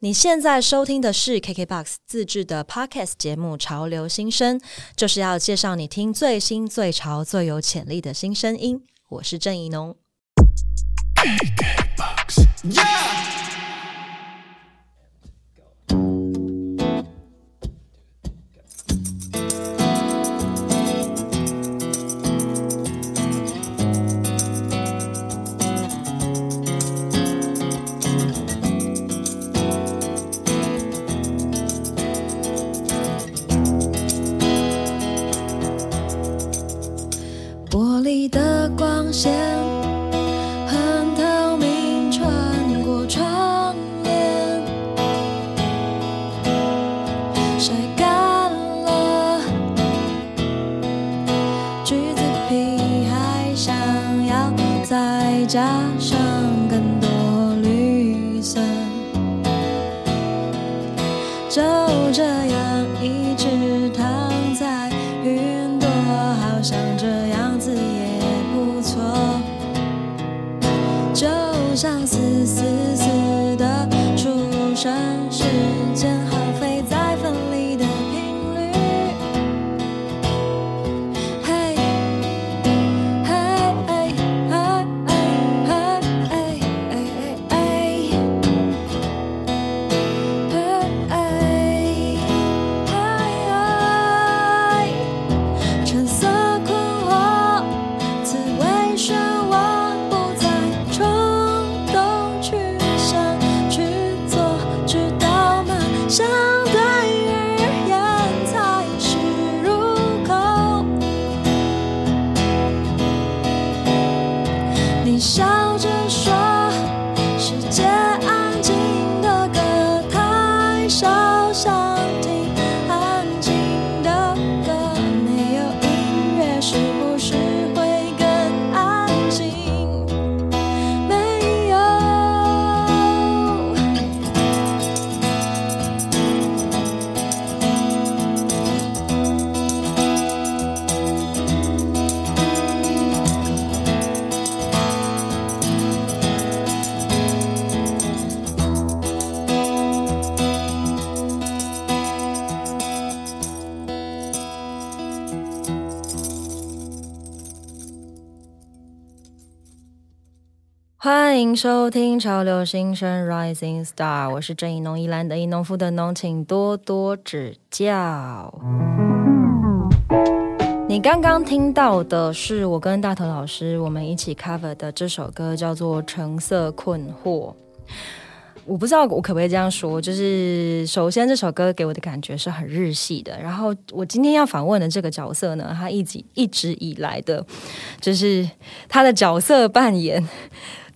你现在收听的是 KKBOX 自制的 Podcast 节目《潮流新声》，就是要介绍你听最新、最潮、最有潜力的新声音。我是郑怡农。玻璃的光线收听《潮流新生 Rising Star》，我是郑怡农，一兰的宜农夫的农，请多多指教。你刚刚听到的是我跟大头老师我们一起 cover 的这首歌，叫做《橙色困惑》。我不知道我可不可以这样说，就是首先这首歌给我的感觉是很日系的，然后我今天要访问的这个角色呢，他一直一直以来的，就是他的角色扮演。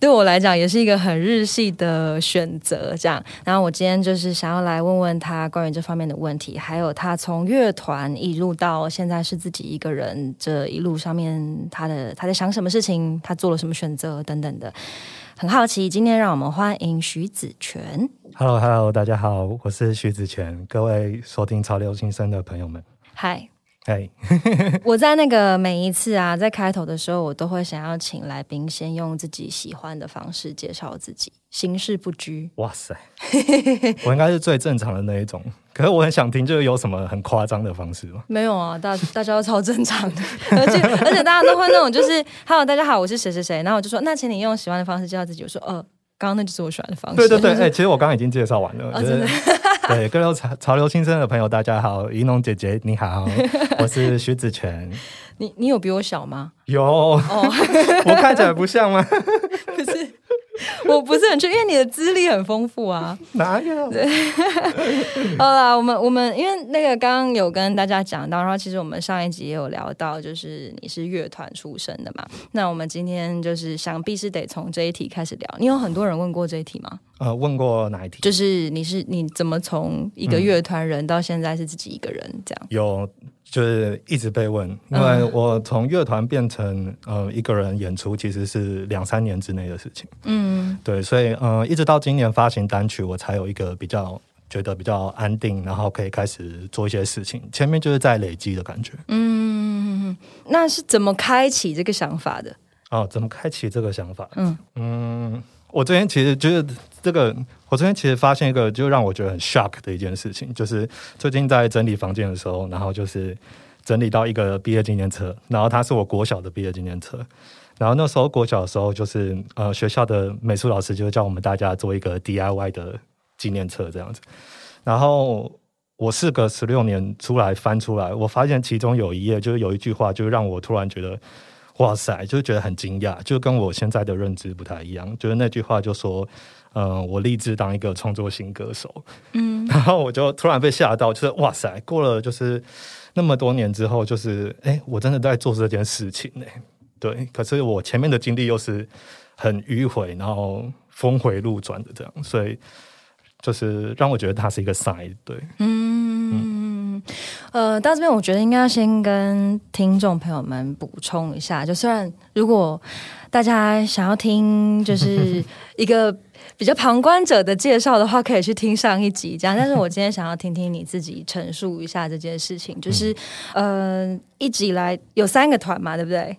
对我来讲也是一个很日系的选择，这样。然后我今天就是想要来问问他关于这方面的问题，还有他从乐团一路到现在是自己一个人，这一路上面他的他在想什么事情，他做了什么选择等等的，很好奇。今天让我们欢迎徐子泉。Hello，Hello，大家好，我是徐子泉，各位收听潮流新生的朋友们，嗨，嘿，我在那个每一次啊，在开头的时候，我都会想要请来宾先用自己喜欢的方式介绍自己，形式不拘。哇塞，我应该是最正常的那一种，可是我很想听，就是有什么很夸张的方式吗？没有啊，大大家都超正常的，而且而且大家都会那种就是 “Hello，大家好，我是谁谁谁”，然后我就说：“那请你用喜欢的方式介绍自己。”我说：“呃，刚刚那就是我喜欢的方式。”对对对，哎、其实我刚刚已经介绍完了，对各位潮潮流新生的朋友，大家好，怡农姐姐你好，我是徐子泉，你你有比我小吗？有，哦，我看起来不像吗？不是，我不是很确，因为你的资历很丰富啊。哪有？好啦，我们我们因为那个刚刚有跟大家讲到，然后其实我们上一集也有聊到，就是你是乐团出身的嘛。那我们今天就是想必是得从这一题开始聊。你有很多人问过这一题吗？呃，问过哪一题？就是你是你怎么从一个乐团人到现在是自己一个人这样？有，就是一直被问，因为我从乐团变成呃一个人演出，其实是两三年之内的事情。嗯对，所以呃，一直到今年发行单曲，我才有一个比较觉得比较安定，然后可以开始做一些事情。前面就是在累积的感觉。嗯，那是怎么开启这个想法的？哦，怎么开启这个想法？嗯嗯，我昨天其实就是这个，我昨天其实发现一个就让我觉得很 shock 的一件事情，就是最近在整理房间的时候，然后就是整理到一个毕业纪念册，然后它是我国小的毕业纪念册，然后那时候国小的时候，就是呃学校的美术老师就叫我们大家做一个 DIY 的纪念册这样子，然后我事隔十六年出来翻出来，我发现其中有一页就是有一句话，就让我突然觉得。哇塞，就是觉得很惊讶，就跟我现在的认知不太一样。就是那句话就说，嗯，我立志当一个创作型歌手。嗯，然后我就突然被吓到，就是哇塞，过了就是那么多年之后，就是哎，我真的在做这件事情呢。对，可是我前面的经历又是很迂回，然后峰回路转的这样，所以就是让我觉得它是一个 sign。对，嗯。呃，到这边我觉得应该要先跟听众朋友们补充一下，就虽然如果大家想要听就是 一个比较旁观者的介绍的话，可以去听上一集这样。但是我今天想要听听你自己陈述一下这件事情，就是呃，一直以来有三个团嘛，对不对？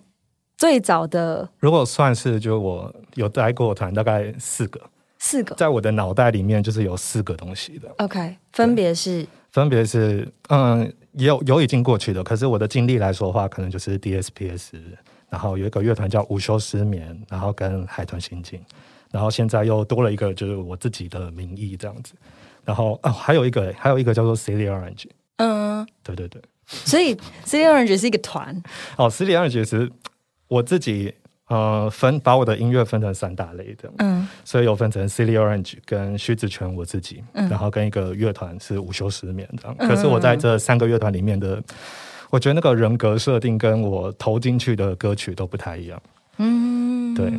最早的如果算是就我有待过团，大概四个，四个，在我的脑袋里面就是有四个东西的。OK，分别是。分别是，嗯，有有已经过去的，可是我的经历来说的话，可能就是 DSPS，然后有一个乐团叫午休失眠，然后跟海豚心境，然后现在又多了一个就是我自己的名义这样子，然后哦，还有一个还有一个叫做 Silly Orange，嗯，对对对，所以 Silly Orange 是一个团，哦，Silly Orange 是我自己。呃，分把我的音乐分成三大类的，嗯，所以有分成 Silly Orange 跟徐子泉我自己，嗯。然后跟一个乐团是午休失眠这样。可是我在这三个乐团里面的，我觉得那个人格设定跟我投进去的歌曲都不太一样。嗯，对。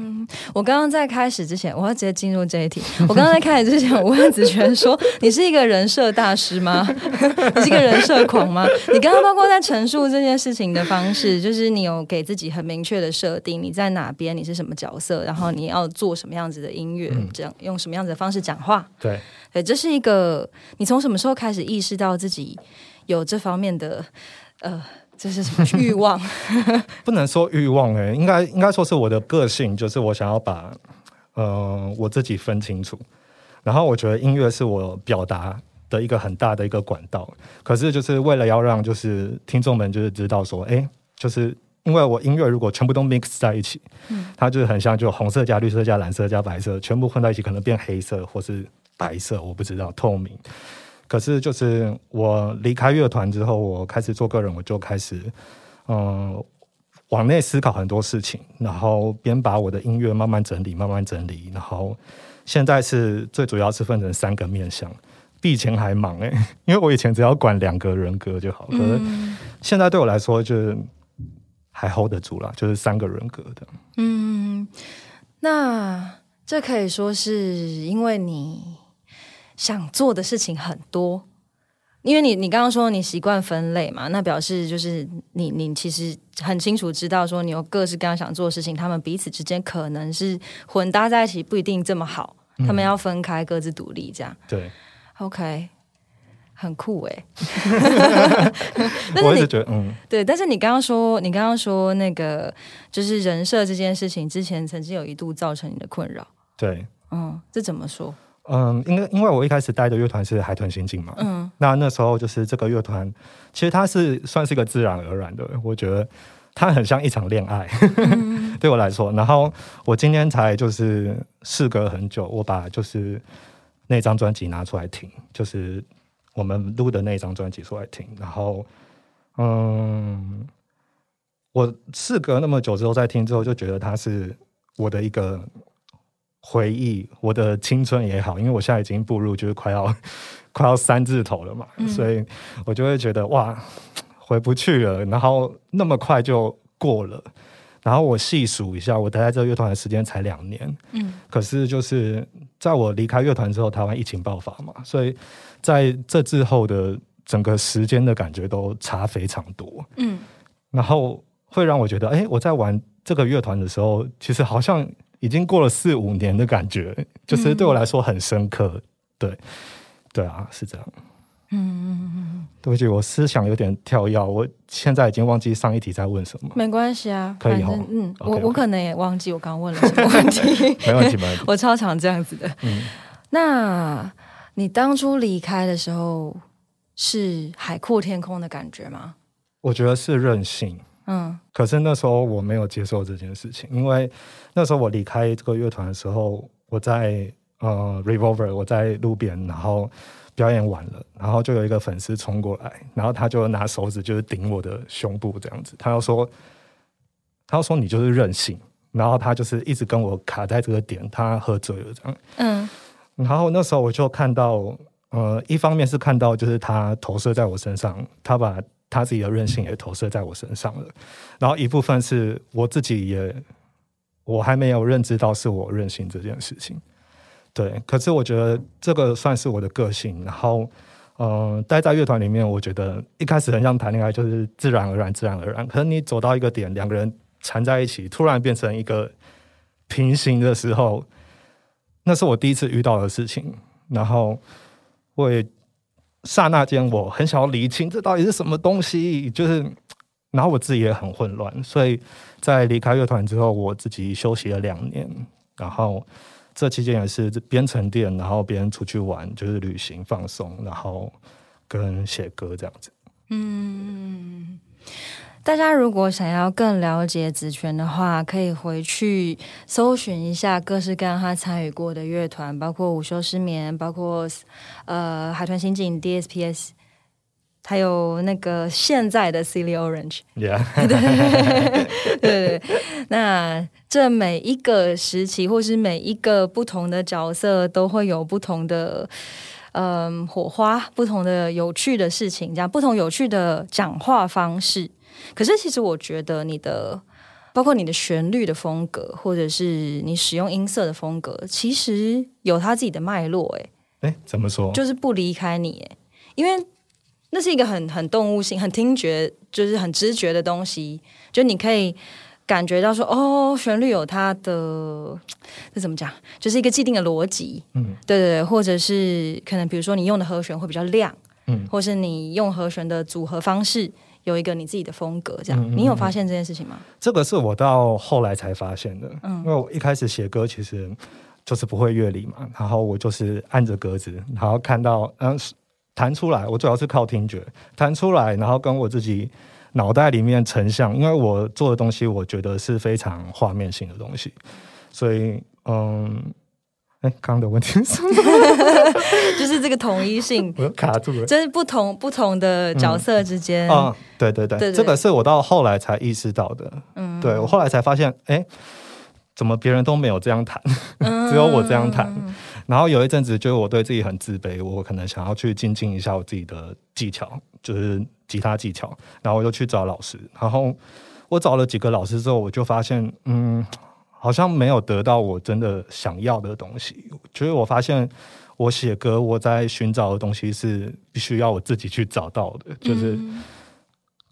我刚刚在开始之前，我要直接进入这一题。我刚刚在开始之前，我问子权说：“ 你是一个人设大师吗？你是一个人设狂吗？”你刚刚包括在陈述这件事情的方式，就是你有给自己很明确的设定，你在哪边，你是什么角色，然后你要做什么样子的音乐，这样用什么样子的方式讲话。对，对，这是一个你从什么时候开始意识到自己有这方面的呃。这是什么欲望？不能说欲望哎，应该应该说是我的个性，就是我想要把呃我自己分清楚。然后我觉得音乐是我表达的一个很大的一个管道。可是就是为了要让就是听众们就是知道说，哎，就是因为我音乐如果全部都 mix 在一起，嗯，它就是很像就红色加绿色加蓝色加白色，全部混在一起，可能变黑色或是白色，我不知道透明。可是，就是我离开乐团之后，我开始做个人，我就开始嗯往内思考很多事情，然后边把我的音乐慢慢整理，慢慢整理，然后现在是最主要是分成三个面向，比以前还忙哎，因为我以前只要管两个人格就好，可是现在对我来说就是还 hold 得住了，就是三个人格的。嗯，那这可以说是因为你。想做的事情很多，因为你你刚刚说你习惯分类嘛，那表示就是你你其实很清楚知道说你有各式各样想做的事情，他们彼此之间可能是混搭在一起，不一定这么好，他们要分开各自独立这样。对，OK，很酷哎。我一直觉得嗯，对，但是你刚刚说你刚刚说那个就是人设这件事情，之前曾经有一度造成你的困扰。对，嗯，这怎么说？嗯，因为因为我一开始带的乐团是海豚刑警嘛，嗯，那那时候就是这个乐团，其实它是算是一个自然而然的，我觉得它很像一场恋爱，对我来说。然后我今天才就是事隔很久，我把就是那张专辑拿出来听，就是我们录的那张专辑出来听，然后嗯，我事隔那么久之后再听之后，就觉得它是我的一个。回忆我的青春也好，因为我现在已经步入就是快要 快要三字头了嘛，所以我就会觉得哇，回不去了。然后那么快就过了，然后我细数一下，我待在这个乐团的时间才两年。嗯，可是就是在我离开乐团之后，台湾疫情爆发嘛，所以在这之后的整个时间的感觉都差非常多。嗯，然后会让我觉得，哎，我在玩这个乐团的时候，其实好像。已经过了四五年的感觉，就是对我来说很深刻。对，对啊，是这样。嗯嗯嗯，对不起，我思想有点跳跃，我现在已经忘记上一题在问什么。没关系啊，可以反正嗯我我可能也忘记我刚刚问了什么问题。没问题，没问题。我超常这样子的。嗯，那你当初离开的时候是海阔天空的感觉吗？我觉得是任性。嗯。可是那时候我没有接受这件事情，因为那时候我离开这个乐团的时候，我在呃 Revolver，我在路边，然后表演完了，然后就有一个粉丝冲过来，然后他就拿手指就是顶我的胸部这样子，他要说，他要说你就是任性，然后他就是一直跟我卡在这个点，他喝醉了这样，嗯。然后那时候我就看到，呃，一方面是看到就是他投射在我身上，他把他自己的任性也投射在我身上了。然后一部分是我自己也，我还没有认知到是我任性这件事情。对，可是我觉得这个算是我的个性。然后，嗯、待在乐团里面，我觉得一开始很像谈恋爱，就是自然而然、自然而然。可是你走到一个点，两个人缠在一起，突然变成一个平行的时候，那是我第一次遇到的事情。然后我也刹那间，我很想要理清这到底是什么东西，就是，然后我自己也很混乱。所以在离开乐团之后，我自己休息了两年，然后这期间也是边沉淀，然后边出去玩，就是旅行放松，然后跟写歌这样子。嗯。大家如果想要更了解子权的话，可以回去搜寻一下各式各样他参与过的乐团，包括午休失眠，包括呃海豚刑警 DSPS，还有那个现在的 Silly Orange。Yeah，对对对，那这每一个时期或是每一个不同的角色，都会有不同的嗯火花，不同的有趣的事情，这样不同有趣的讲话方式。可是其实我觉得你的。包括你的旋律的风格，或者是你使用音色的风格，其实有它自己的脉络，诶，哎，怎么说？就是不离开你，诶，因为那是一个很很动物性、很听觉，就是很知觉的东西，就你可以感觉到说，哦，旋律有它的 这怎么讲，就是一个既定的逻辑，嗯。对对对，或者是可能比如说你用的和弦会比较亮，嗯，或是你用和弦的组合方式有一个你自己的风格，这样，嗯嗯你有发现这件事情吗？这个是我到后来才发现的，嗯。因为我一开始写歌其实就是不会乐理嘛，然后我就是按着格子，然后看到嗯弹出来，我主要是靠听觉弹出来，然后跟我自己脑袋里面成像，因为我做的东西我觉得是非常画面性的东西，所以嗯，哎，刚刚的问题是什么？就是这个统一性，卡住了。这是不同不同的角色之间，啊、对对对，对对这个是我到后来才意识到的。嗯，对我后来才发现，哎，怎么别人都没有这样弹，嗯。只有我这样弹。然后有一阵子，就是我对自己很自卑，我可能想要去精进一下我自己的技巧，就是吉他技巧。然后我就去找老师，然后我找了几个老师之后，我就发现，嗯，好像没有得到我真的想要的东西。就是我发现，我写歌我在寻找的东西是必须要我自己去找到的，就是。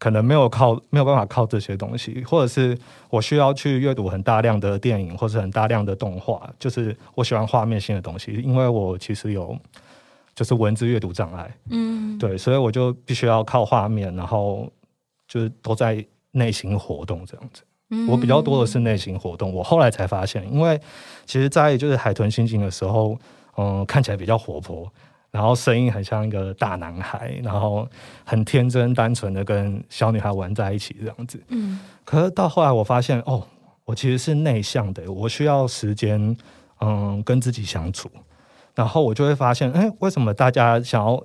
可能没有靠没有办法靠这些东西，或者是我需要去阅读很大量的电影，或是很大量的动画，就是我喜欢画面性的东西，因为我其实有就是文字阅读障碍，嗯，对，所以我就必须要靠画面，然后就是都在内心活动这样子。嗯。我比较多的是内心活动，我后来才发现，因为其实，在就是海豚心情的时候，嗯，看起来比较活泼，然后声音很像一个大男孩，然后很天真单纯的跟小女孩玩在一起这样子。嗯可是到后来我发现，哦，我其实是内向的，我需要时间，嗯，跟自己相处。然后我就会发现，哎，为什么大家想要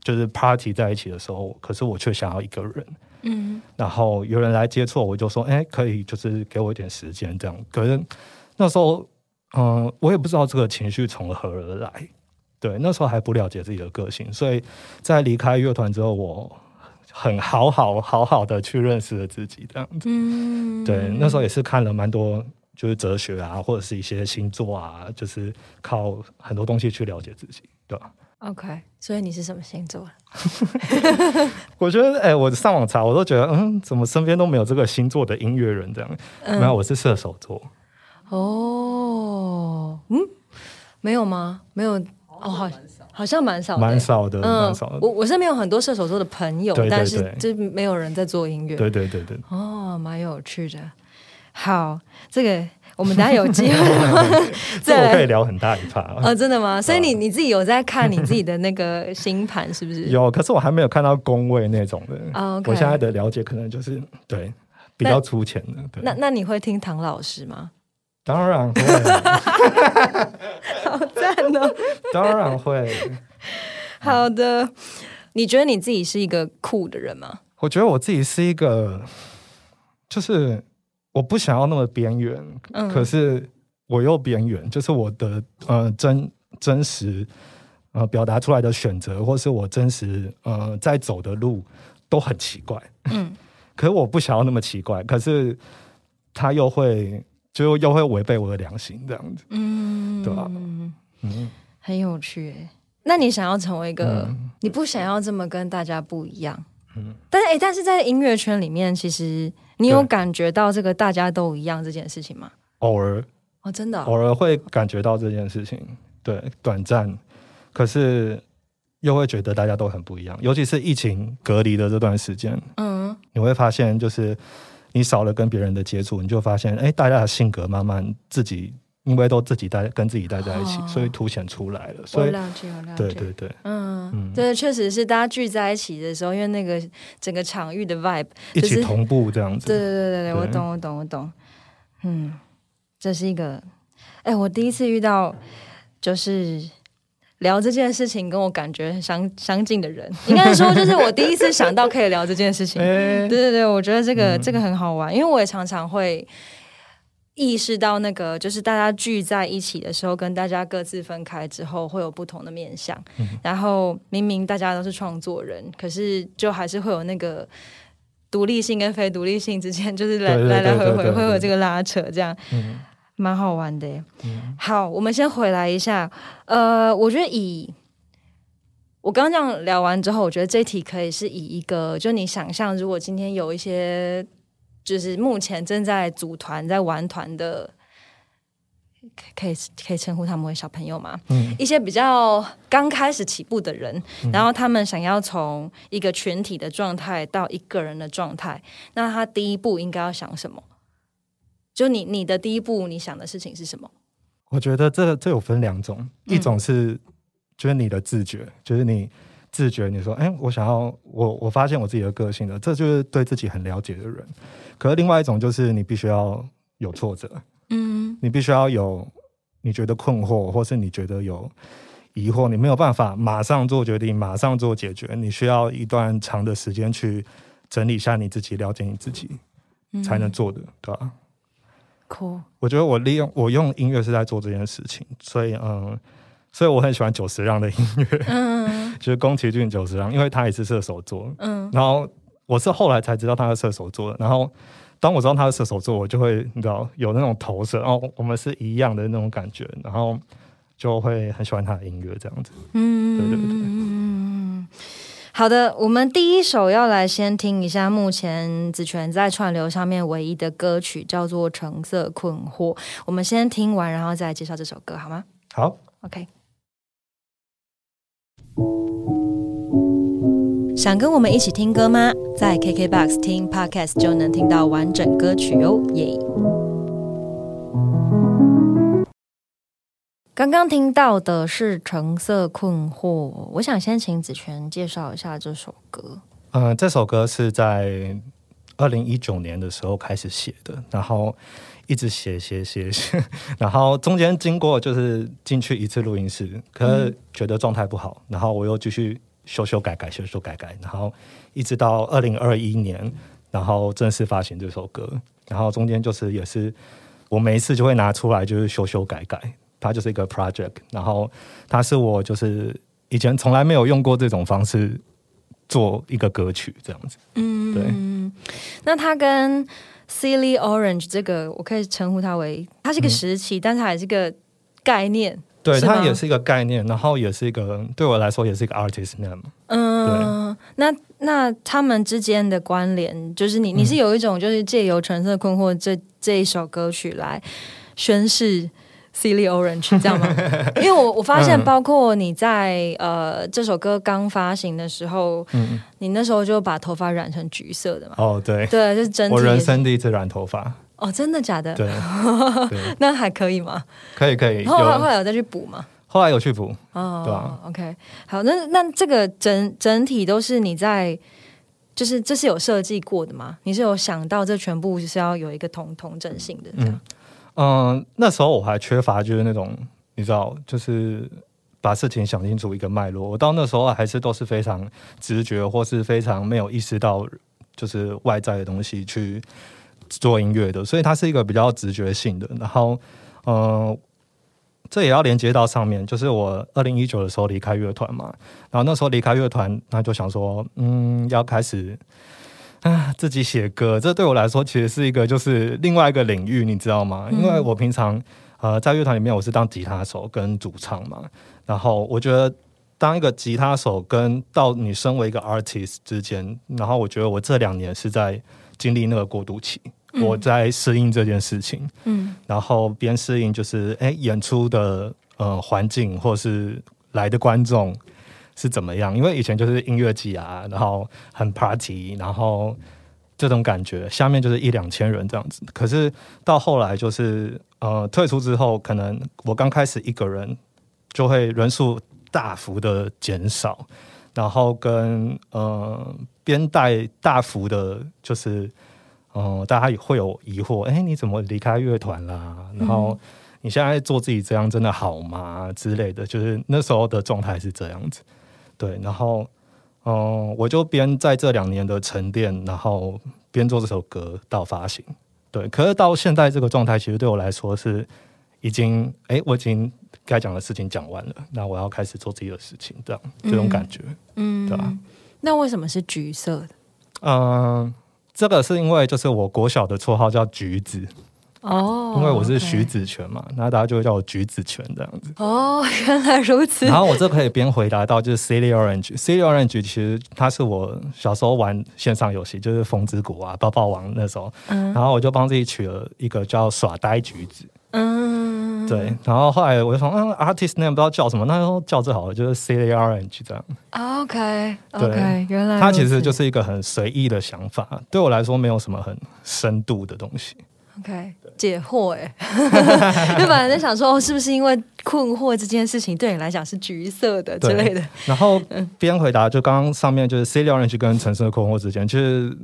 就是 party 在一起的时候，可是我却想要一个人？嗯然后有人来接触我，我就说，哎，可以，就是给我一点时间这样。可是那时候，嗯、我也不知道这个情绪从何而来。对，那时候还不了解自己的个性，所以在离开乐团之后，我很好好好好的去认识了自己，这样子。嗯，对，那时候也是看了蛮多，就是哲学啊，或者是一些星座啊，就是靠很多东西去了解自己，对吧？OK，所以你是什么星座？我觉得，哎、我上网查，我都觉得，嗯，怎么身边都没有这个星座的音乐人这样？嗯没有，我是射手座。哦，嗯，没有吗？没有，哦，好，好像蛮少，蛮少的，蛮少的。我我身边有很多射手座的朋友，但是就没有人在做音乐。对对对对。哦，蛮有趣的。好，这个我们等下有机会，这我可以聊很大一趴哦！真的吗？所以你你自己有在看你自己的那个星盘是不是？有，可是我还没有看到宫位那种的。我现在的了解可能就是对比较粗浅的。那那你会听唐老师吗？当然会，好赞哦！当然会。好的，你觉得你自己是一个酷的人吗？我觉得我自己是一个，就是。我不想要那么边缘，可是我又边缘，就是我的呃真真实呃表达出来的选择，或是我真实呃在走的路都很奇怪，嗯，可是我不想要那么奇怪，可是他又会就又会违背我的良心这样子，嗯，对吧？嗯，很有趣。那你想要成为一个，你不想要这么跟大家不一样，嗯，但是哎，但是在音乐圈里面，其实。你有感觉到这个大家都一样这件事情吗？偶尔哦，真的偶尔会感觉到这件事情，对，短暂，可是又会觉得大家都很不一样。尤其是疫情隔离的这段时间，嗯，你会发现，就是你少了跟别人的接触，你就发现，哎，大家的性格慢慢自己。因为都自己待跟自己待在一起，所以凸显出来了。所以，对对对，嗯，对，确实是大家聚在一起的时候，因为那个整个场域的 vibe 一起同步这样子。对对对对对，我懂我懂我懂。嗯，这是一个，哎，我第一次遇到就是聊这件事情跟我感觉相相近的人，应该说就是我第一次想到可以聊这件事情。对对对，我觉得这个这个很好玩，因为我也常常会。意识到那个就是大家聚在一起的时候，跟大家各自分开之后，会有不同的面相。然后明明大家都是创作人，可是就还是会有那个独立性跟非独立性之间，就是来来来回回会有这个拉扯，这样蛮好玩的。好，我们先回来一下。呃，我觉得以我刚刚这样聊完之后，我觉得这题可以是以一个，就你想象，如果今天有一些。就是目前正在组团在玩团的，可以可以称呼他们为小朋友嘛？嗯，一些比较刚开始起步的人，然后他们想要从一个群体的状态到一个人的状态，那他第一步应该要想什么？就你你的第一步，你想的事情是什么？我觉得这这有分两种，一种是就是你的自觉，就是你。自觉，你说，哎，我想要，我我发现我自己的个性了，这就是对自己很了解的人。可是另外一种就是你必须要有挫折，嗯，你必须要有你觉得困惑，或是你觉得有疑惑，你没有办法马上做决定，马上做解决，你需要一段长的时间去整理一下你自己，了解你自己，才能做的，对吧我觉得我利用我用音乐是在做这件事情，所以嗯。所以我很喜欢久石让的音乐，嗯，就是宫崎骏久石让，因为他也是射手座，嗯，然后我是后来才知道他是射手座的，然后当我知道他是射手座，我就会你知道有那种投射，哦，我们是一样的那种感觉，然后就会很喜欢他的音乐这样子，嗯，对对对，嗯，好的，我们第一首要来先听一下目前子权在串流上面唯一的歌曲，叫做《橙色困惑》，我们先听完，然后再介绍这首歌，好吗？好，OK。想跟我们一起听歌吗？在 KKBOX 听 Podcast 就能听到完整歌曲哦，耶！刚刚听到的是《橙色困惑》，我想先请子权介绍一下这首歌。嗯，这首歌是在二零一九年的时候开始写的，然后一直写写写写，然后中间经过就是进去一次录音室，可是觉得状态不好，然后我又继续。修修改改，修修改改，然后一直到二零二一年，然后正式发行这首歌，然后中间就是也是我每一次就会拿出来就是修修改改，它就是一个 project，然后它是我就是以前从来没有用过这种方式做一个歌曲这样子，嗯，对。那它跟 Silly Orange 这个我可以称呼它为，它是一个时期，但是还是个概念。对，它也是一个概念，然后也是一个对我来说也是一个 artist name。嗯，那那他们之间的关联，就是你你是有一种就是借由橙色困惑这这一首歌曲来宣示 Silly Orange 这样吗？因为我我发现，包括你在呃这首歌刚发行的时候，嗯，你那时候就把头发染成橘色的嘛。哦，对，对，就是真。我人生第一次染头发。哦，真的假的？对。那还可以吗？可以可以。后来后来有再去补吗？后来有去补。哦，对啊。OK，好，那那这个整整体都是你在，就是这是有设计过的吗？你是有想到这全部是要有一个同同整性的这样？嗯，嗯那时候我还缺乏就是那种你知道，就是把事情想清楚一个脉络。我到那时候还是都是非常直觉，或是非常没有意识到就是外在的东西去做音乐的，所以它是一个比较直觉性的。然后，嗯，这也要连接到上面，就是我二零一九的时候离开乐团嘛，然后那时候离开乐团，那就想说，嗯，要开始。啊，自己写歌，这对我来说其实是一个就是另外一个领域，你知道吗？因为我平常呃在乐团里面我是当吉他手跟主唱嘛，然后我觉得当一个吉他手跟到你身为一个 artist 之间，然后我觉得我这两年是在经历那个过渡期，我在适应这件事情，嗯，然后边适应就是哎演出的呃环境或是来的观众。是怎么样？因为以前就是音乐季啊，然后很 party，然后这种感觉，下面就是一两千人这样子。可是到后来就是呃退出之后，可能我刚开始一个人就会人数大幅的减少，然后跟呃边带大幅的，就是嗯大家也会有疑惑，哎，你怎么离开乐团啦？然后你现在做自己这样真的好吗？之类的，就是那时候的状态是这样子。对，然后，嗯，我就边在这两年的沉淀，然后边做这首歌到发行。对，可是到现在这个状态，其实对我来说是已经，哎，我已经该讲的事情讲完了，那我要开始做自己的事情，这样这种感觉，嗯，对吧？那为什么是橘色的？嗯，这个是因为就是我国小的绰号叫橘子。哦，因为我是徐子泉嘛，那大家就会叫我橘子泉这样子。哦，原来如此。然后我这可以边回答到，就是 Silly Orange，Silly Orange 其实它是我小时候玩线上游戏，就是风之谷啊、抱抱王那时候。嗯。然后我就帮自己取了一个叫耍呆橘子。嗯。对。然后后来我就说，嗯，artist name 不知道叫什么，那就叫最好的就是 Silly Orange 这样。OK。对。原来。它其实就是一个很随意的想法，对我来说没有什么很深度的东西。OK，解惑哎，就本来在想说，是不是因为困惑这件事情对你来讲是橘色的之类的？然后 边回答，就刚刚上面就是 C 六 range 跟橙色困惑之间，其实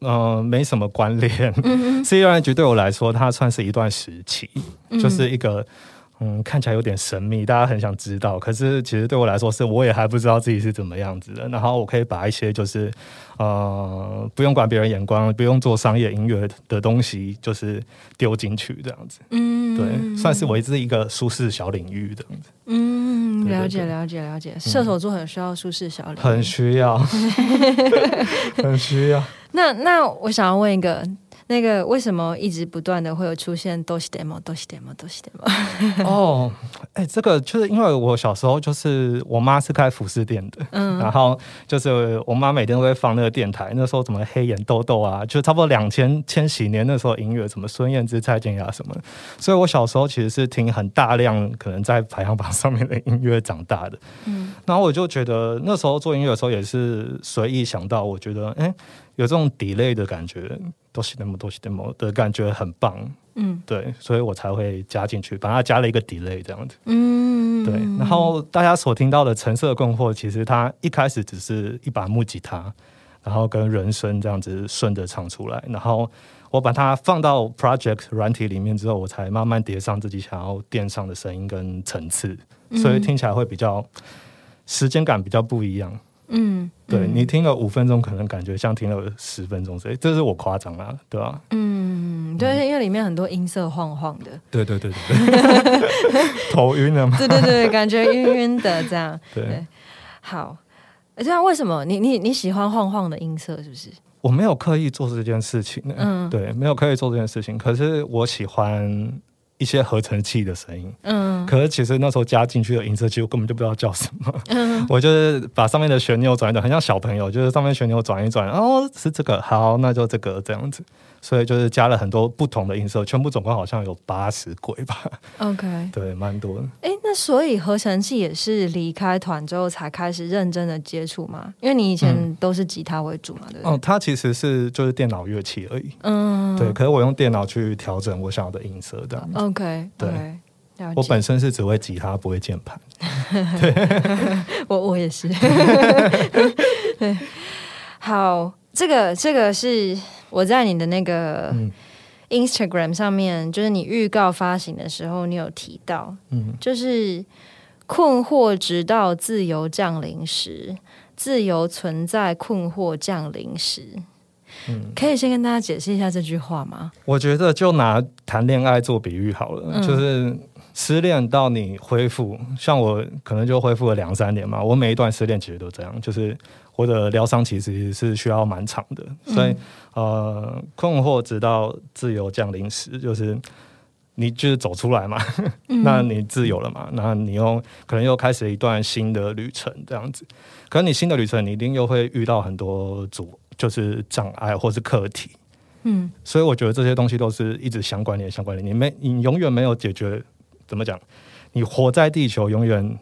嗯没什么关联。C 六 range 对我来说，它算是一段时期，就是一个。嗯，看起来有点神秘，大家很想知道。可是其实对我来说，是我也还不知道自己是怎么样子的。然后我可以把一些就是呃，不用管别人眼光，不用做商业音乐的东西，就是丢进去这样子。嗯，对，算是维持一个舒适小领域这样子。嗯，了解了解了解。射手座很需要舒适小领域，很需要，很需要。那那我想要问一个。那个为什么一直不断的会有出现都是 demo 都是 demo 都是 demo？哦，哎，这个就是因为我小时候就是我妈是开服饰店的，嗯，然后就是我妈每天都会放那个电台，那时候什么黑眼豆豆啊，就差不多两千千禧年那时候音乐，什么孙燕姿、蔡健雅什么，所以我小时候其实是听很大量可能在排行榜上面的音乐长大的，嗯，然后我就觉得那时候做音乐的时候也是随意想到，我觉得哎。有这种 delay 的感觉，都是那么多，是那么的感觉很棒，嗯，对，所以我才会加进去，把它加了一个 delay 这样子，嗯，对。然后大家所听到的橙色困惑，其实它一开始只是一把木吉他，然后跟人声这样子顺着唱出来，然后我把它放到 project 软体里面之后，我才慢慢叠上自己想要垫上的声音跟层次，所以听起来会比较时间感比较不一样。嗯，对你听了五分钟，可能感觉像听了十分钟，所以这是我夸张啊，对吧？嗯，对，因为里面很多音色晃晃的，对对对对，头晕了吗？对对对，感觉晕晕的这样。对，好，这样为什么你你你喜欢晃晃的音色？是不是？我没有刻意做这件事情，嗯，对，没有刻意做这件事情，可是我喜欢。一些合成器的声音，嗯，可是其实那时候加进去的音色器，我根本就不知道叫什么，嗯，我就是把上面的旋钮转一转，很像小朋友，就是上面旋钮转一转，哦，是这个，好，那就这个这样子，所以就是加了很多不同的音色，全部总共好像有八十轨吧。OK，对，蛮多的。哎，那所以合成器也是离开团之后才开始认真的接触吗？因为你以前都是吉他为主嘛，对不对？哦，它其实是就是电脑乐器而已。嗯，对。可是我用电脑去调整我想要的音色这样。OK，对。我本身是只会吉他，不会键盘。对，我我也是。对，好，这个这个是。我在你的那个 Instagram 上面，就是你预告发行的时候，你有提到，嗯，就是困惑直到自由降临时，自由存在困惑降临时，嗯，可以先跟大家解释一下这句话吗？我觉得就拿谈恋爱做比喻好了，就是失恋到你恢复，像我可能就恢复了两三年嘛，我每一段失恋其实都这样，就是。或者疗伤其实是需要蛮长的，所以呃，困惑直到自由降临时，就是你就是走出来嘛，那你自由了嘛，那你又可能又开始一段新的旅程这样子。可是你新的旅程，你一定又会遇到很多阻，就是障碍或是课题。嗯，所以我觉得这些东西都是一直相关联、相关联。你没，你永远没有解决，怎么讲？你活在地球，永远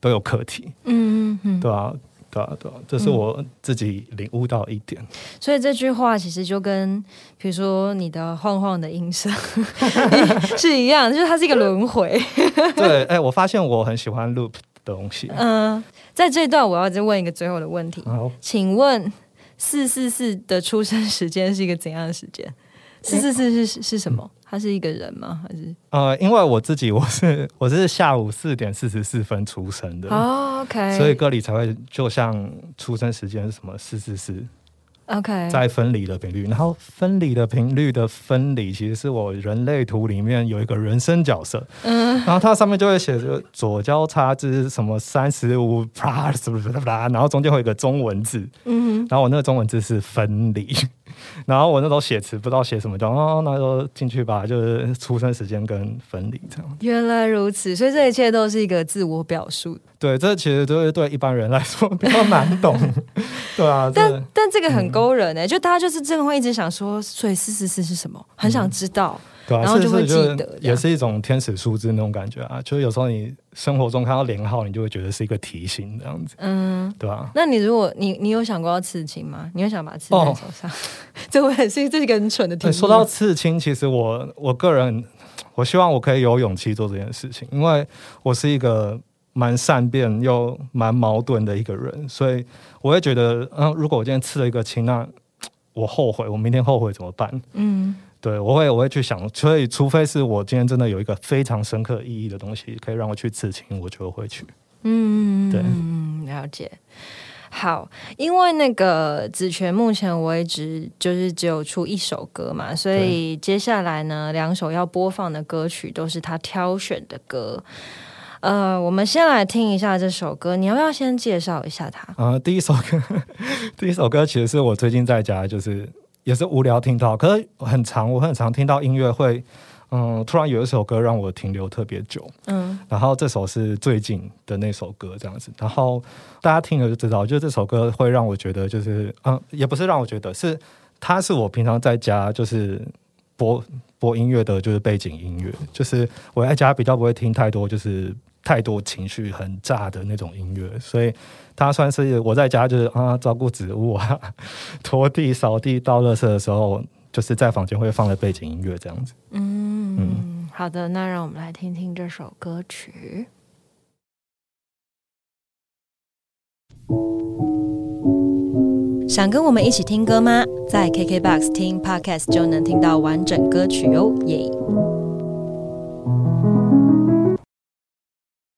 都有课题。嗯嗯嗯，对吧？对啊，对啊，这是我自己领悟到一点。所以这句话其实就跟，比如说你的晃晃的音色 是一样，就是它是一个轮回。对，哎，我发现我很喜欢 loop 的东西。嗯，在这段我要再问一个最后的问题，请问四四四的出生时间是一个怎样的时间？四四四是是什么？他是一个人吗？还是？呃，因为我自己我是 我是下午四点四十四分出生的哦，OK，所以歌里才会就像出生时间是什么四四四，OK，在分离的频率，然后分离的频率的分离，其实是我人类图里面有一个人生角色，嗯，然后它上面就会写着左交叉之什么三十五 plus 然后中间会有一个中文字，嗯，然后我那个中文字是分离。然后我那时候写词不知道写什么，就哦，那时候进去吧，就是出生时间跟分离这样。原来如此，所以这一切都是一个自我表述。对，这其实都是对一般人来说比较难懂。对啊，但但这个很勾人哎，就大家就是真的会一直想说，所以四四四是什么？很想知道。然后就会记得，也是一种天使数字那种感觉啊。就是有时候你生活中看到连号，你就会觉得是一个提醒这样子，嗯，对吧？那你如果你你有想过要刺青吗？你有想把它刺在手上？这会很是这是一个很蠢的题。说到刺青，其实我我个人，我希望我可以有勇气做这件事情，因为我是一个蛮善变又蛮矛盾的一个人，所以我会觉得，嗯，如果我今天刺了一个青，那我后悔，我明天后悔怎么办？嗯。对，我会我会去想，所以除非是我今天真的有一个非常深刻意义的东西，可以让我去刺青，我就会去。嗯，对，了解。好，因为那个子权目前为止就是只有出一首歌嘛，所以接下来呢，两首要播放的歌曲都是他挑选的歌。呃，我们先来听一下这首歌，你要不要先介绍一下它？啊，第一首歌，第一首歌其实是我最近在家就是。也是无聊听到，可是很长，我很常听到音乐会，嗯，突然有一首歌让我停留特别久，嗯，然后这首是最近的那首歌这样子，然后大家听了就知道，就这首歌会让我觉得就是，嗯，也不是让我觉得是，它是我平常在家就是播播音乐的，就是背景音乐，就是我在家比较不会听太多，就是太多情绪很炸的那种音乐，所以。它算是我在家就是啊照顾植物啊，拖地、扫地、倒垃圾的时候，就是在房间会放的背景音乐这样子。嗯嗯，好的，那让我们来听听这首歌曲。想跟我们一起听歌吗？在 KKBOX 听 Podcast 就能听到完整歌曲哦，耶！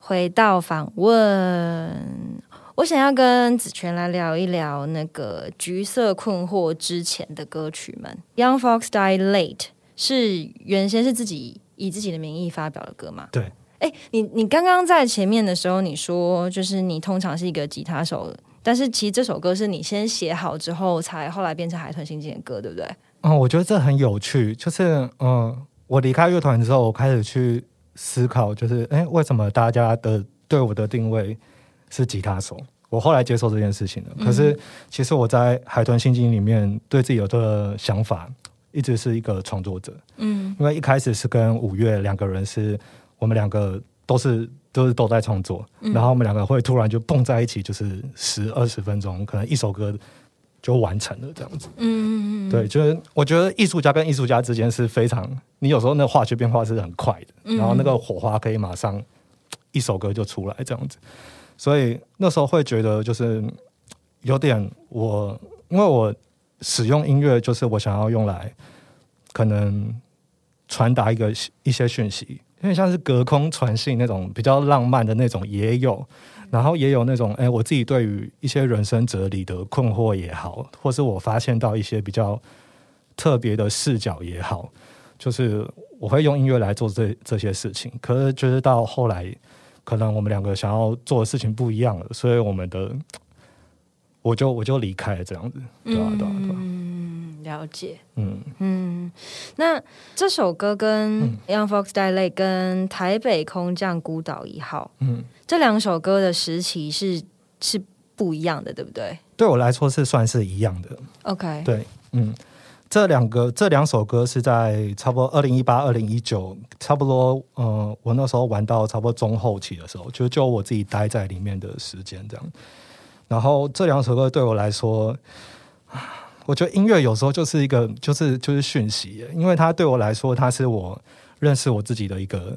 回到访问。我想要跟子权来聊一聊那个《橘色困惑》之前的歌曲们，《Young Fox Die Late》是原先是自己以自己的名义发表的歌嘛？对。哎，你你刚刚在前面的时候，你说就是你通常是一个吉他手，但是其实这首歌是你先写好之后，才后来变成海豚心境的歌，对不对？嗯，我觉得这很有趣，就是嗯，我离开乐团之后，我开始去思考，就是哎，为什么大家的对我的定位？是吉他手，我后来接受这件事情了。可是，其实我在海豚心经里面对自己有个想法，一直是一个创作者。嗯，因为一开始是跟五月两个人是，我们两个都是都是都在创作，然后我们两个会突然就蹦在一起，就是十二十分钟，可能一首歌就完成了这样子。嗯嗯嗯，对，就是我觉得艺术家跟艺术家之间是非常，你有时候那化学变化是很快的，然后那个火花可以马上一首歌就出来这样子，所以那时候会觉得就是有点我，因为我。使用音乐就是我想要用来可能传达一个一些讯息，有点像是隔空传信那种比较浪漫的那种也有，然后也有那种哎，我自己对于一些人生哲理的困惑也好，或是我发现到一些比较特别的视角也好，就是我会用音乐来做这这些事情。可是就是到后来，可能我们两个想要做的事情不一样了，所以我们的。我就我就离开了这样子，对啊对啊对啊，嗯，了解，嗯。嗯，那这首歌跟《Young Fox Die Late》跟《台北空降孤岛一号》，嗯，这两首歌的时期是是不一样的，对不对？对我来说是算是一样的，OK，对，嗯，这两个这两首歌是在差不多二零一八二零一九，差不多，嗯，我那时候玩到差不多中后期的时候，就就我自己待在里面的时间这样。然后这两首歌对我来说，我觉得音乐有时候就是一个，就是就是讯息，因为它对我来说，它是我认识我自己的一个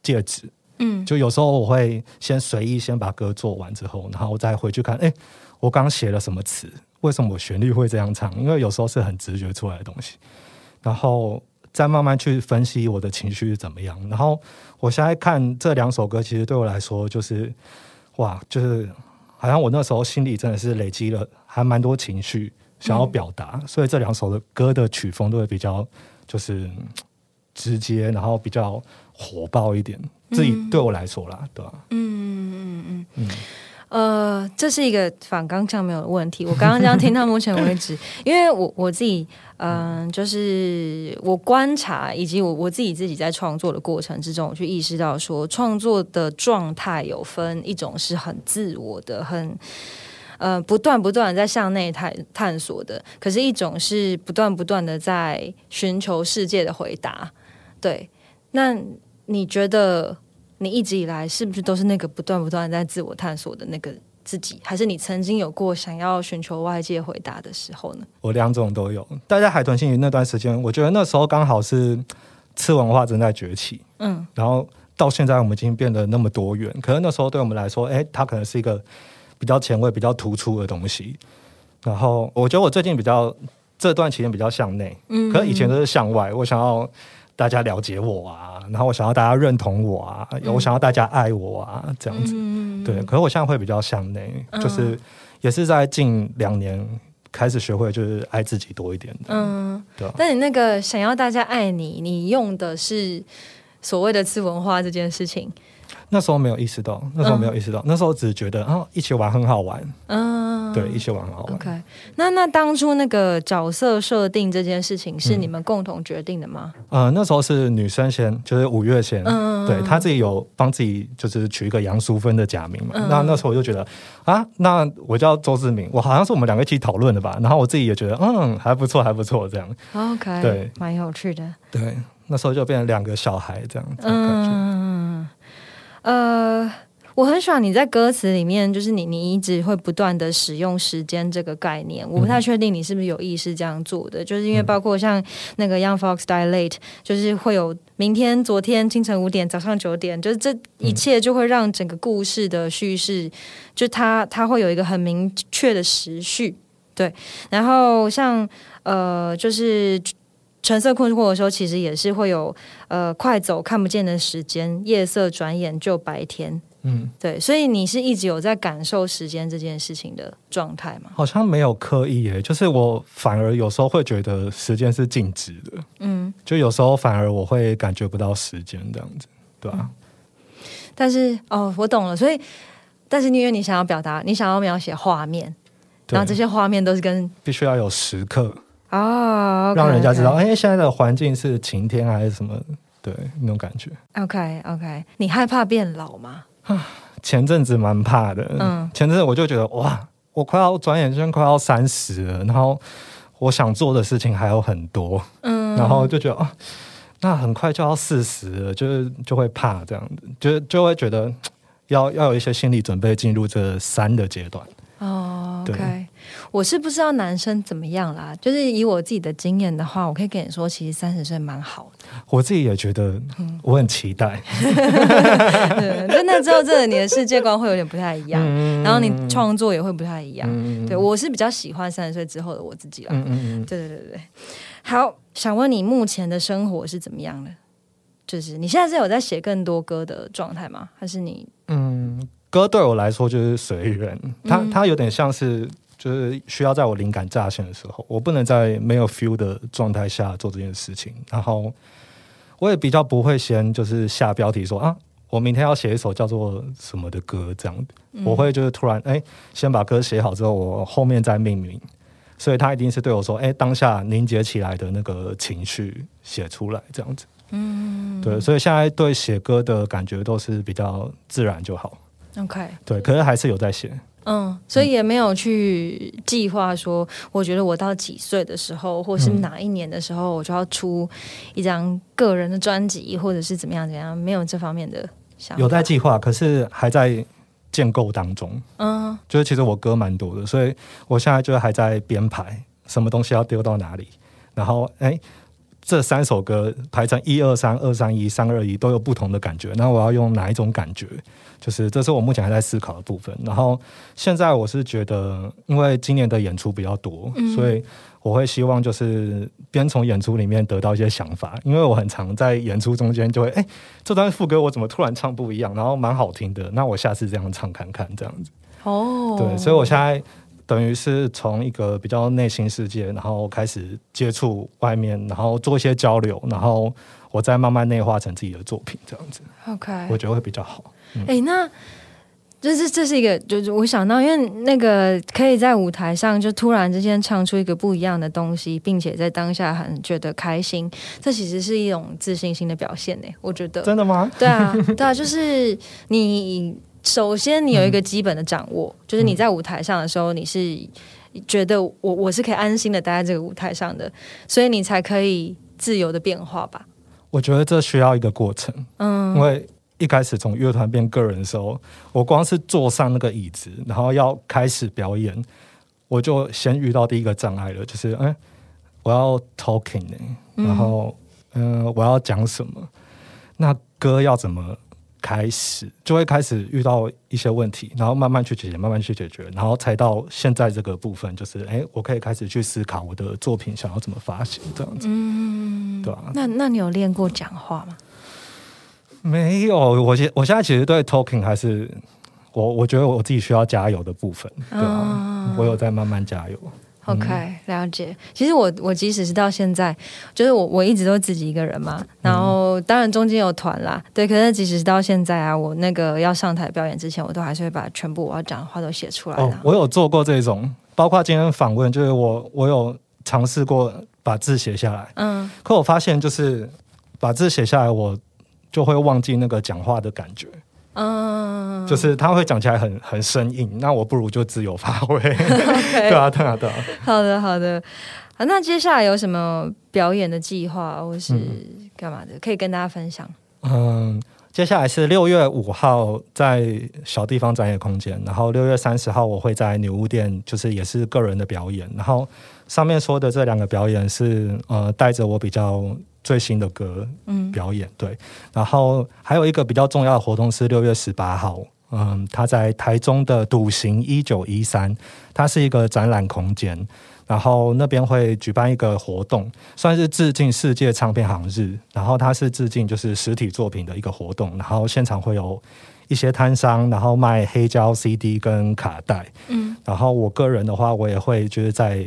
戒指。嗯，就有时候我会先随意先把歌做完之后，然后再回去看，哎，我刚写了什么词？为什么我旋律会这样唱？因为有时候是很直觉出来的东西，然后再慢慢去分析我的情绪是怎么样。然后我现在看这两首歌，其实对我来说就是哇，就是。好像我那时候心里真的是累积了还蛮多情绪想要表达，所以这两首的歌的曲风都会比较就是直接，然后比较火爆一点。自己对我来说啦，对吧？嗯嗯嗯嗯。呃，这是一个反刚腔没有问题。我刚刚这样听到目前为止，因为我我自己，嗯，就是我观察以及我我自己自己在创作的过程之中，我去意识到说，创作的状态有分一种是很自我的，很呃不断不断的在向内探探索的，可是一种是不断不断的在寻求世界的回答。对，那你觉得？你一直以来是不是都是那个不断不断在自我探索的那个自己？还是你曾经有过想要寻求外界回答的时候呢？我两种都有。大家海豚星云那段时间，我觉得那时候刚好是吃文化正在崛起。嗯，然后到现在我们已经变得那么多元。可能那时候对我们来说，哎，它可能是一个比较前卫、比较突出的东西。然后我觉得我最近比较这段期间比较向内，嗯，可是以前都是向外。我想要。大家了解我啊，然后我想要大家认同我啊，我想要大家爱我啊，这样子，对。可是我现在会比较向内，就是也是在近两年开始学会，就是爱自己多一点的。嗯，对。但你那个想要大家爱你，你用的是所谓的次文化这件事情。那时候没有意识到，那时候没有意识到，那时候只是觉得啊，一起玩很好玩。嗯，对，一起玩很好玩。OK，那那当初那个角色设定这件事情是你们共同决定的吗？呃，那时候是女生先，就是五月先，嗯，对她自己有帮自己就是取一个杨淑芬的假名嘛。那那时候我就觉得啊，那我叫周志明，我好像是我们两个一起讨论的吧。然后我自己也觉得嗯，还不错，还不错，这样。OK，对，蛮有趣的。对，那时候就变成两个小孩这样子感觉。呃，我很喜欢你在歌词里面，就是你你一直会不断的使用时间这个概念。我不太确定你是不是有意识这样做的，就是因为包括像那个 Young Fox Dilate，就是会有明天、昨天、清晨五点、早上九点，就是这一切就会让整个故事的叙事，就它它会有一个很明确的时序。对，然后像呃，就是。橙色困惑的时候，其实也是会有呃快走看不见的时间，夜色转眼就白天。嗯，对，所以你是一直有在感受时间这件事情的状态吗？好像没有刻意耶，就是我反而有时候会觉得时间是静止的。嗯，就有时候反而我会感觉不到时间这样子，对吧？但是哦，我懂了，所以但是因为你想要表达，你想要描写画面，然后这些画面都是跟必须要有时刻。哦，让人家知道，哎，现在的环境是晴天还是什么？对，那种感觉。OK，OK，你害怕变老吗？前阵子蛮怕的，嗯，前阵子我就觉得，哇，我快要转眼间快要三十了，然后我想做的事情还有很多，嗯，然后就觉得哦，那很快就要四十了，就是就会怕这样子，就就会觉得 要要有一些心理准备进入这三的阶段。哦，OK，我是不知道男生怎么样啦，就是以我自己的经验的话，我可以跟你说，其实三十岁蛮好的。我自己也觉得，我很期待。对，那之后，这你的世界观会有点不太一样，然后你创作也会不太一样。对我是比较喜欢三十岁之后的我自己啦。嗯嗯嗯，对对对对。好，想问你目前的生活是怎么样的？就是你现在是有在写更多歌的状态吗？还是你嗯？歌对我来说就是随缘，它它有点像是就是需要在我灵感乍现的时候，我不能在没有 feel 的状态下做这件事情。然后我也比较不会先就是下标题说啊，我明天要写一首叫做什么的歌这样我会就是突然哎，先把歌写好之后，我后面再命名。所以他一定是对我说，哎，当下凝结起来的那个情绪写出来这样子。嗯，对，所以现在对写歌的感觉都是比较自然就好。OK，对，可是还是有在写，嗯，所以也没有去计划说，我觉得我到几岁的时候，或是哪一年的时候，我就要出一张个人的专辑，或者是怎么样怎样，没有这方面的想。有在计划，可是还在建构当中。嗯，就是其实我歌蛮多的，所以我现在就还在编排，什么东西要丢到哪里，然后哎。这三首歌排成一二三二三一三二一都有不同的感觉，那我要用哪一种感觉？就是这是我目前还在思考的部分。然后现在我是觉得，因为今年的演出比较多，所以我会希望就是边从演出里面得到一些想法。因为我很常在演出中间就会，哎，这段副歌我怎么突然唱不一样？然后蛮好听的，那我下次这样唱看看，这样子。哦，对，所以我现在。等于是从一个比较内心世界，然后开始接触外面，然后做一些交流，然后我再慢慢内化成自己的作品，这样子。OK，我觉得会比较好。哎，那这是这是一个，就是我想到，因为那个可以在舞台上就突然之间唱出一个不一样的东西，并且在当下很觉得开心，这其实是一种自信心的表现呢。我觉得真的吗？对啊，对啊，就是你。首先，你有一个基本的掌握，就是你在舞台上的时候，你是觉得我我是可以安心的待在这个舞台上的，所以你才可以自由的变化吧。我觉得这需要一个过程，嗯，因为一开始从乐团变个人的时候，我光是坐上那个椅子，然后要开始表演，我就先遇到第一个障碍了，就是哎，我要 talking 呢，然后嗯，我要讲什么？那歌要怎么？开始就会开始遇到一些问题，然后慢慢去解决，慢慢去解决，然后才到现在这个部分，就是哎，我可以开始去思考我的作品想要怎么发行这样子，嗯，对吧？那那你有练过讲话吗？没有，我现我现在其实对 talking 还是我我觉得我自己需要加油的部分，对啊，我有在慢慢加油。OK，了解。其实我我即使是到现在，就是我我一直都自己一个人嘛。然后当然中间有团啦，对。可是即使是到现在啊，我那个要上台表演之前，我都还是会把全部我要讲的话都写出来。哦，我有做过这种，包括今天访问，就是我我有尝试过把字写下来。嗯。可我发现，就是把字写下来，我就会忘记那个讲话的感觉。嗯，就是他会讲起来很很生硬，那我不如就自由发挥。对啊，对啊，对啊。好的，好的。好，那接下来有什么表演的计划，或是干嘛的，可以跟大家分享？嗯，接下来是六月五号在小地方展演空间，然后六月三十号我会在女巫店，就是也是个人的表演。然后上面说的这两个表演是呃带着我比较。最新的歌表演对，然后还有一个比较重要的活动是六月十八号，嗯，他在台中的笃行一九一三，它是一个展览空间，然后那边会举办一个活动，算是致敬世界唱片行日，然后它是致敬就是实体作品的一个活动，然后现场会有一些摊商，然后卖黑胶 CD 跟卡带，嗯，然后我个人的话，我也会就是在。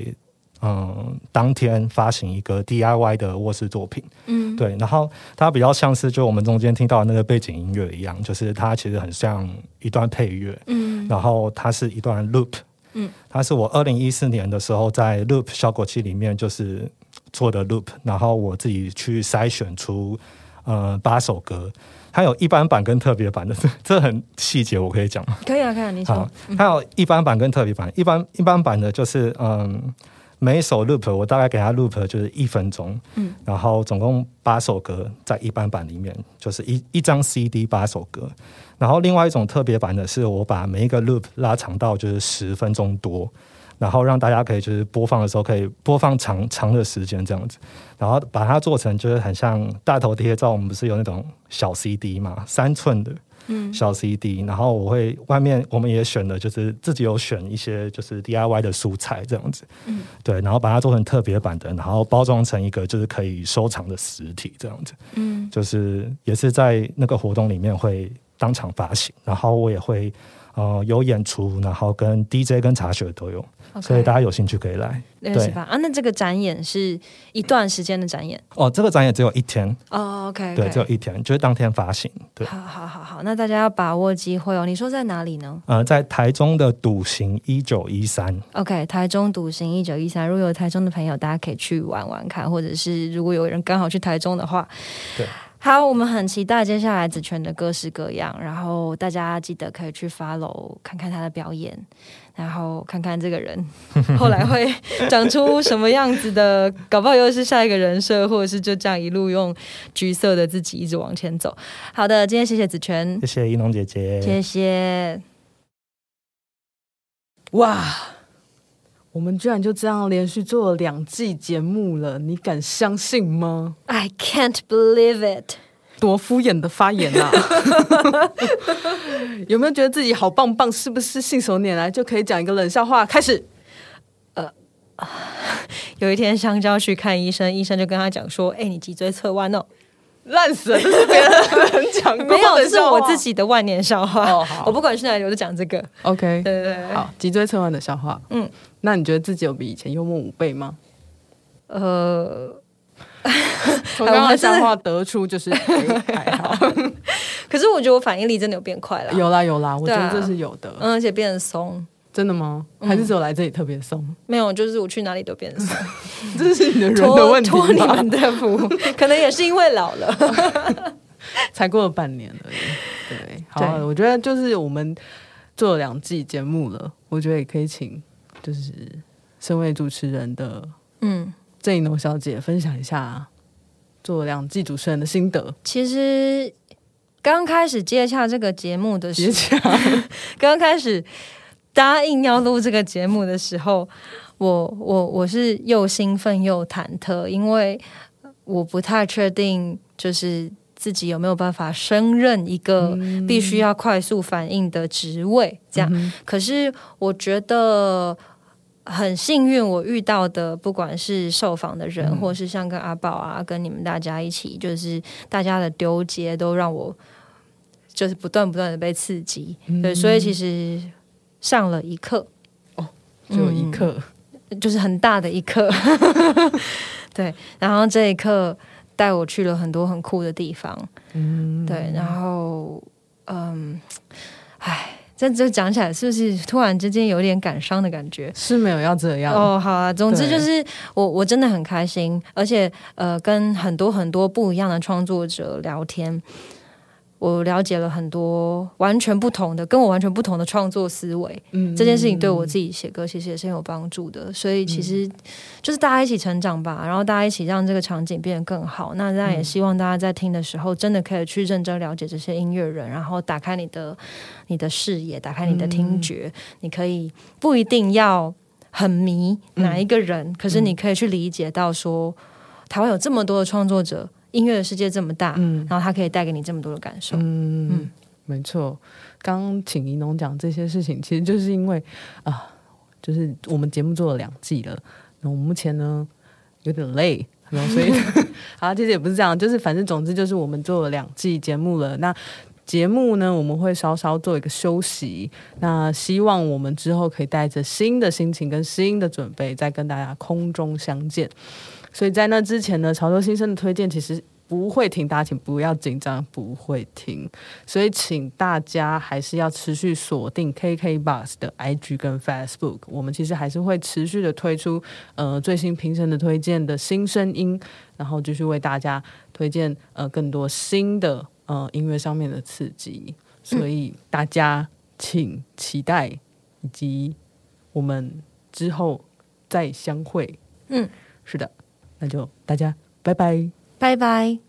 嗯，当天发行一个 DIY 的卧室作品，嗯，对，然后它比较像是就我们中间听到的那个背景音乐一样，就是它其实很像一段配乐，嗯，然后它是一段 loop，嗯，它是我二零一四年的时候在 loop 效果器里面就是做的 loop，然后我自己去筛选出呃八首歌，它有一般版跟特别版的，这很细节，我可以讲吗？可以啊，可以啊，你说，它有一般版跟特别版，一般一般版的就是嗯。每一首 loop 我大概给他 loop 就是一分钟，嗯，然后总共八首歌在一般版里面，就是一一张 CD 八首歌。然后另外一种特别版的是，我把每一个 loop 拉长到就是十分钟多，然后让大家可以就是播放的时候可以播放长长的时间这样子。然后把它做成就是很像大头贴照，我们不是有那种小 CD 嘛，三寸的。嗯，小 CD，然后我会外面我们也选了，就是自己有选一些就是 DIY 的蔬菜这样子，嗯，对，然后把它做成特别版的，然后包装成一个就是可以收藏的实体这样子，嗯，就是也是在那个活动里面会当场发行，然后我也会呃有演出，然后跟 DJ 跟茶雪都有。所以大家有兴趣可以来，对吧？啊，那这个展演是一段时间的展演哦。这个展演只有一天哦，OK，对，只有一天，就是当天发行。对，好好好好，那大家要把握机会哦。你说在哪里呢？呃，在台中的笃行一九一三。OK，台中笃行一九一三，如果有台中的朋友，大家可以去玩玩看，或者是如果有人刚好去台中的话，对。好，我们很期待接下来子权的各式各样，然后大家记得可以去 follow 看看他的表演，然后看看这个人 后来会长出什么样子的，搞不好又是下一个人设，或者是就这样一路用橘色的自己一直往前走。好的，今天谢谢子权，谢谢一农姐姐，谢谢。哇，我们居然就这样连续做了两季节目了，你敢相信吗？I can't believe it。多敷衍的发言啊！有没有觉得自己好棒棒？是不是信手拈来就可以讲一个冷笑话？开始。呃，有一天香蕉去看医生，医生就跟他讲说：“哎，你脊椎侧弯哦，烂死了！”这是别人讲，没有，这是我自己的万年笑话。哦，我不管去哪里，我就讲这个。OK，对对对，好，脊椎侧弯的笑话。嗯，那你觉得自己有比以前幽默五倍吗？呃。从刚刚笑话得出就是还好，可是我觉得我反应力真的有变快了。有啦有啦，我觉得这是有的，嗯，而且变得松。真的吗？还是只有来这里特别松？没有，就是我去哪里都变松。这是你的人的问题托你们的福，可能也是因为老了，才过了半年而已。对，好，我觉得就是我们做了两季节目了，我觉得也可以请，就是身为主持人的，嗯。郑一农小姐分享一下做两季主持人的心得。其实刚开始接洽这个节目的时候，刚开始答应要录这个节目的时候，我我我是又兴奋又忐忑，因为我不太确定，就是自己有没有办法升任一个必须要快速反应的职位。这样，可是我觉得。很幸运，我遇到的不管是受访的人，或是像跟阿宝啊，跟你们大家一起，就是大家的丢结，都让我就是不断不断的被刺激。对，所以其实上了一课哦，只有一课，就是很大的一课。对，然后这一课带我去了很多很酷的地方。嗯，对，然后嗯，哎。这这讲起来是不是突然之间有点感伤的感觉？是没有要这样哦。好啊，总之就是我我真的很开心，而且呃，跟很多很多不一样的创作者聊天。我了解了很多完全不同的，跟我完全不同的创作思维。嗯，这件事情对我自己写歌其实也是很有帮助的。所以其实就是大家一起成长吧，然后大家一起让这个场景变得更好。那当然也希望大家在听的时候，真的可以去认真了解这些音乐人，然后打开你的你的视野，打开你的听觉。你可以不一定要很迷哪一个人，可是你可以去理解到说，台湾有这么多的创作者。音乐的世界这么大，嗯，然后它可以带给你这么多的感受，嗯嗯，没错。刚请怡农讲这些事情，其实就是因为啊，就是我们节目做了两季了，那我目前呢有点累，然后所以 好，其实也不是这样，就是反正总之就是我们做了两季节目了。那节目呢，我们会稍稍做一个休息，那希望我们之后可以带着新的心情跟新的准备，再跟大家空中相见。所以在那之前呢，潮州新生的推荐其实不会停，大家请不要紧张，不会停。所以请大家还是要持续锁定 KK Bus 的 IG 跟 Facebook，我们其实还是会持续的推出呃最新评审的推荐的新声音，然后继续为大家推荐呃更多新的呃音乐上面的刺激。所以大家请期待，以及我们之后。再相会。嗯，是的，那就大家拜拜。拜拜。